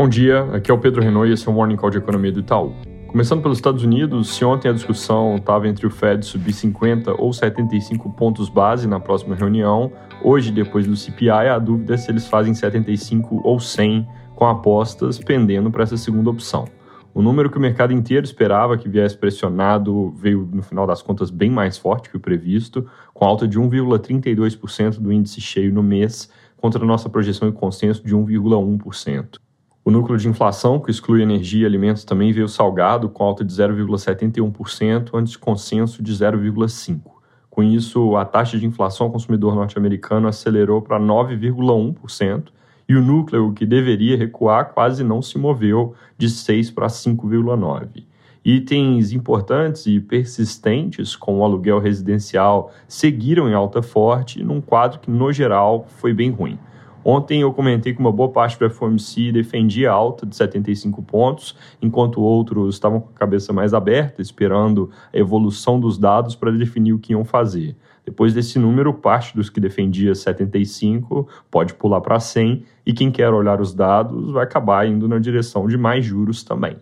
Bom dia, aqui é o Pedro Renault e esse é o Morning Call de Economia do Itaú. Começando pelos Estados Unidos, se ontem a discussão estava entre o Fed subir 50 ou 75 pontos base na próxima reunião, hoje, depois do CPI, a dúvida é se eles fazem 75 ou 100, com apostas pendendo para essa segunda opção. O número que o mercado inteiro esperava que viesse pressionado veio, no final das contas, bem mais forte que o previsto, com alta de 1,32% do índice cheio no mês, contra a nossa projeção e consenso de 1,1%. O núcleo de inflação, que exclui energia e alimentos, também veio salgado, com alta de 0,71%, antes consenso de 0,5%. Com isso, a taxa de inflação ao consumidor norte-americano acelerou para 9,1%, e o núcleo, que deveria recuar, quase não se moveu, de 6 para 5,9%. Itens importantes e persistentes, como o aluguel residencial, seguiram em alta forte, num quadro que, no geral, foi bem ruim. Ontem eu comentei que uma boa parte do FOMC defendia alta de 75 pontos, enquanto outros estavam com a cabeça mais aberta, esperando a evolução dos dados para definir o que iam fazer. Depois desse número, parte dos que defendia 75 pode pular para 100 e quem quer olhar os dados vai acabar indo na direção de mais juros também.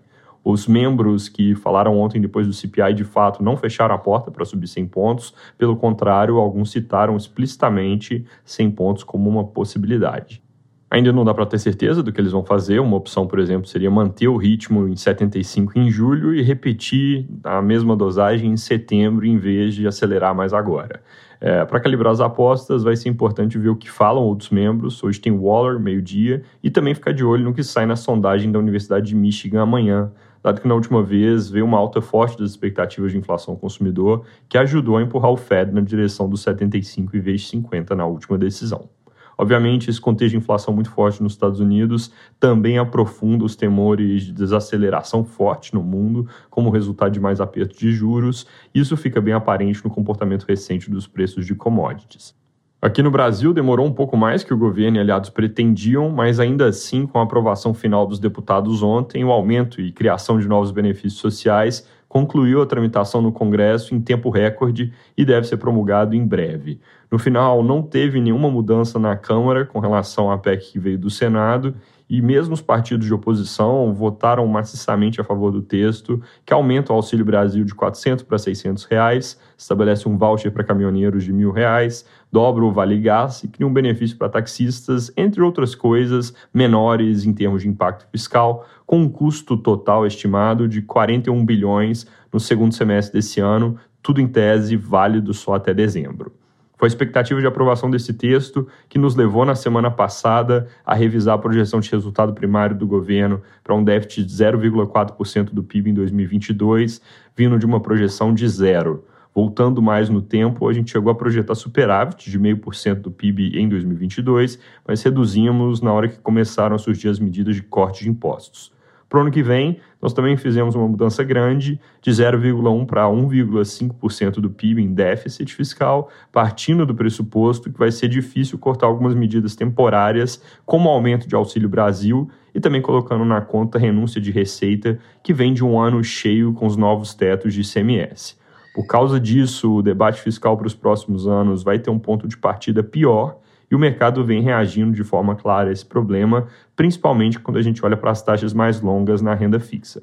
Os membros que falaram ontem depois do CPI de fato não fecharam a porta para subir 100 pontos, pelo contrário, alguns citaram explicitamente 100 pontos como uma possibilidade. Ainda não dá para ter certeza do que eles vão fazer. Uma opção, por exemplo, seria manter o ritmo em 75 em julho e repetir a mesma dosagem em setembro, em vez de acelerar mais agora. É, para calibrar as apostas, vai ser importante ver o que falam outros membros. Hoje tem Waller, meio-dia, e também ficar de olho no que sai na sondagem da Universidade de Michigan amanhã, dado que na última vez veio uma alta forte das expectativas de inflação consumidor, que ajudou a empurrar o Fed na direção dos 75 em vez de 50 na última decisão. Obviamente, esse contexto de inflação muito forte nos Estados Unidos também aprofunda os temores de desaceleração forte no mundo, como resultado de mais aperto de juros. Isso fica bem aparente no comportamento recente dos preços de commodities. Aqui no Brasil demorou um pouco mais que o governo e aliados pretendiam, mas ainda assim, com a aprovação final dos deputados ontem, o aumento e criação de novos benefícios sociais concluiu a tramitação no Congresso em tempo recorde e deve ser promulgado em breve. No final, não teve nenhuma mudança na Câmara com relação à PEC que veio do Senado e mesmo os partidos de oposição votaram maciçamente a favor do texto, que aumenta o Auxílio Brasil de 400 para 600 reais, estabelece um voucher para caminhoneiros de mil reais, dobra o Vale Gás e cria um benefício para taxistas, entre outras coisas menores em termos de impacto fiscal, com um custo total estimado de 41 bilhões no segundo semestre desse ano, tudo em tese válido só até dezembro. Foi a expectativa de aprovação desse texto que nos levou na semana passada a revisar a projeção de resultado primário do governo para um déficit de 0,4% do PIB em 2022, vindo de uma projeção de zero. Voltando mais no tempo, a gente chegou a projetar superávit de 0,5% do PIB em 2022, mas reduzimos na hora que começaram a surgir as medidas de corte de impostos. Para o ano que vem, nós também fizemos uma mudança grande de 0,1% para 1,5% do PIB em déficit fiscal, partindo do pressuposto que vai ser difícil cortar algumas medidas temporárias, como o aumento de Auxílio Brasil e também colocando na conta renúncia de receita que vem de um ano cheio com os novos tetos de ICMS. Por causa disso, o debate fiscal para os próximos anos vai ter um ponto de partida pior e o mercado vem reagindo de forma clara a esse problema, principalmente quando a gente olha para as taxas mais longas na renda fixa.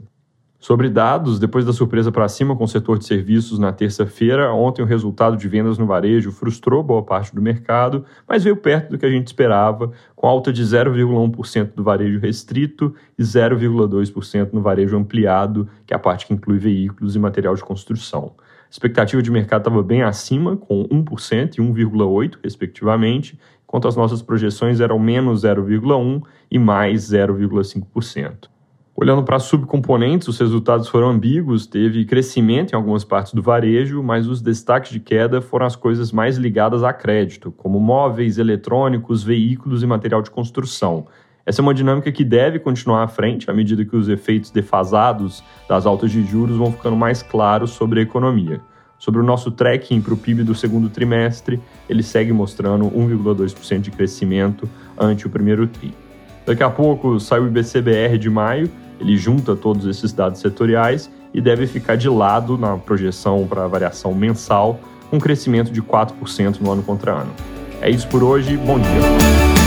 Sobre dados, depois da surpresa para cima com o setor de serviços na terça-feira, ontem o resultado de vendas no varejo frustrou boa parte do mercado, mas veio perto do que a gente esperava, com alta de 0,1% do varejo restrito e 0,2% no varejo ampliado, que é a parte que inclui veículos e material de construção. A expectativa de mercado estava bem acima, com 1% e 1,8%, respectivamente, enquanto as nossas projeções eram menos 0,1% e mais 0,5%. Olhando para subcomponentes, os resultados foram ambíguos, teve crescimento em algumas partes do varejo, mas os destaques de queda foram as coisas mais ligadas a crédito, como móveis, eletrônicos, veículos e material de construção. Essa é uma dinâmica que deve continuar à frente à medida que os efeitos defasados das altas de juros vão ficando mais claros sobre a economia. Sobre o nosso tracking para o PIB do segundo trimestre, ele segue mostrando 1,2% de crescimento ante o primeiro TRI. Daqui a pouco sai o IBCBR de maio, ele junta todos esses dados setoriais e deve ficar de lado na projeção para a variação mensal, um crescimento de 4% no ano contra ano. É isso por hoje, bom dia.